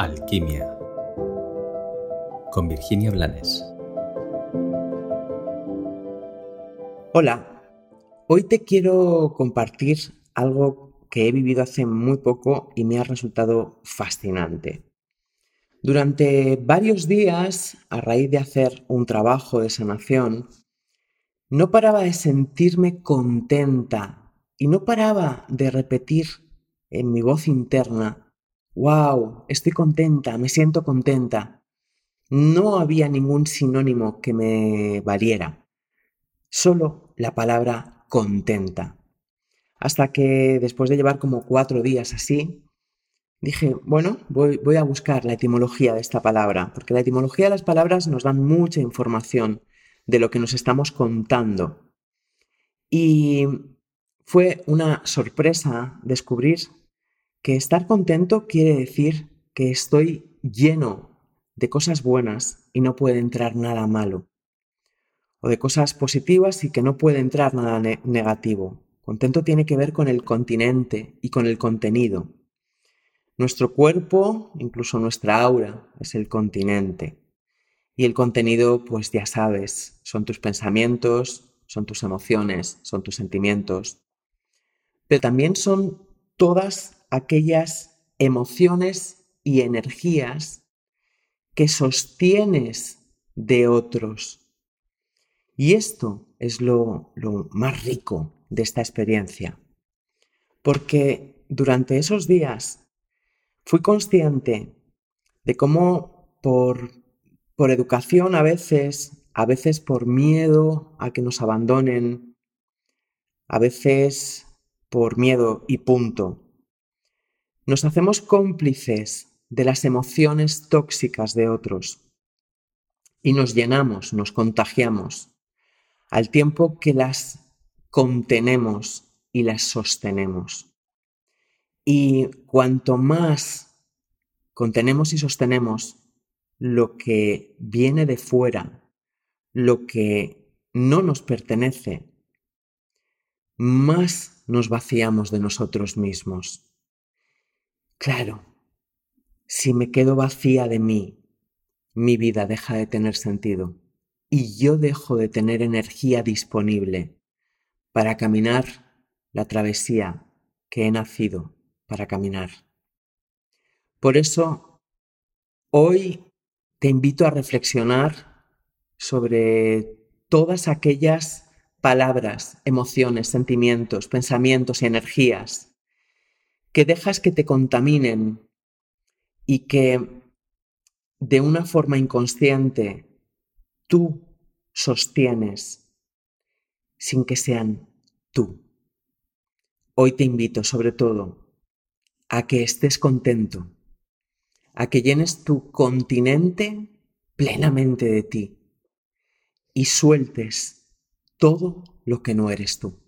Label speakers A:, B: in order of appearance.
A: Alquimia con Virginia Blanes.
B: Hola, hoy te quiero compartir algo que he vivido hace muy poco y me ha resultado fascinante. Durante varios días, a raíz de hacer un trabajo de sanación, no paraba de sentirme contenta y no paraba de repetir en mi voz interna, wow, estoy contenta, me siento contenta. No había ningún sinónimo que me valiera, solo la palabra contenta. Hasta que después de llevar como cuatro días así, dije, bueno, voy, a buscar la etimología de esta palabra, porque la etimología de las palabras nos dan mucha información de lo que nos estamos contando. Y fue una sorpresa descubrir que estar contento quiere decir que estoy lleno de cosas buenas y no puede entrar nada malo. O de cosas positivas y que no puede entrar nada negativo. Contento tiene que ver con el continente y con el contenido. Nuestro cuerpo, incluso nuestra aura, es el continente. Y el contenido, pues ya sabes, son tus pensamientos, son tus emociones, son tus sentimientos. Pero también son todas aquellas emociones y energías que sostienes de otros. Y esto es lo, lo más rico de esta experiencia. Porque durante esos días fui consciente de cómo por por educación a veces, a veces por miedo a que nos abandonen, a veces por miedo y punto. Nos hacemos cómplices de las emociones tóxicas de otros y nos llenamos, nos contagiamos, al tiempo que las contenemos y las sostenemos. Y cuanto más contenemos y sostenemos, lo que viene de fuera, lo que no nos pertenece, más nos vaciamos de nosotros mismos. Claro, si me quedo vacía de mí, mi vida deja de tener sentido y yo dejo de tener energía disponible para caminar la travesía que he nacido para caminar. Por eso, hoy te invito a reflexionar sobre todas aquellas palabras, emociones, sentimientos, pensamientos y energías que dejas que te contaminen y que de una forma inconsciente tú sostienes sin que sean tú. Hoy te invito sobre todo a que estés contento a que llenes tu continente plenamente de ti y sueltes todo lo que no eres tú.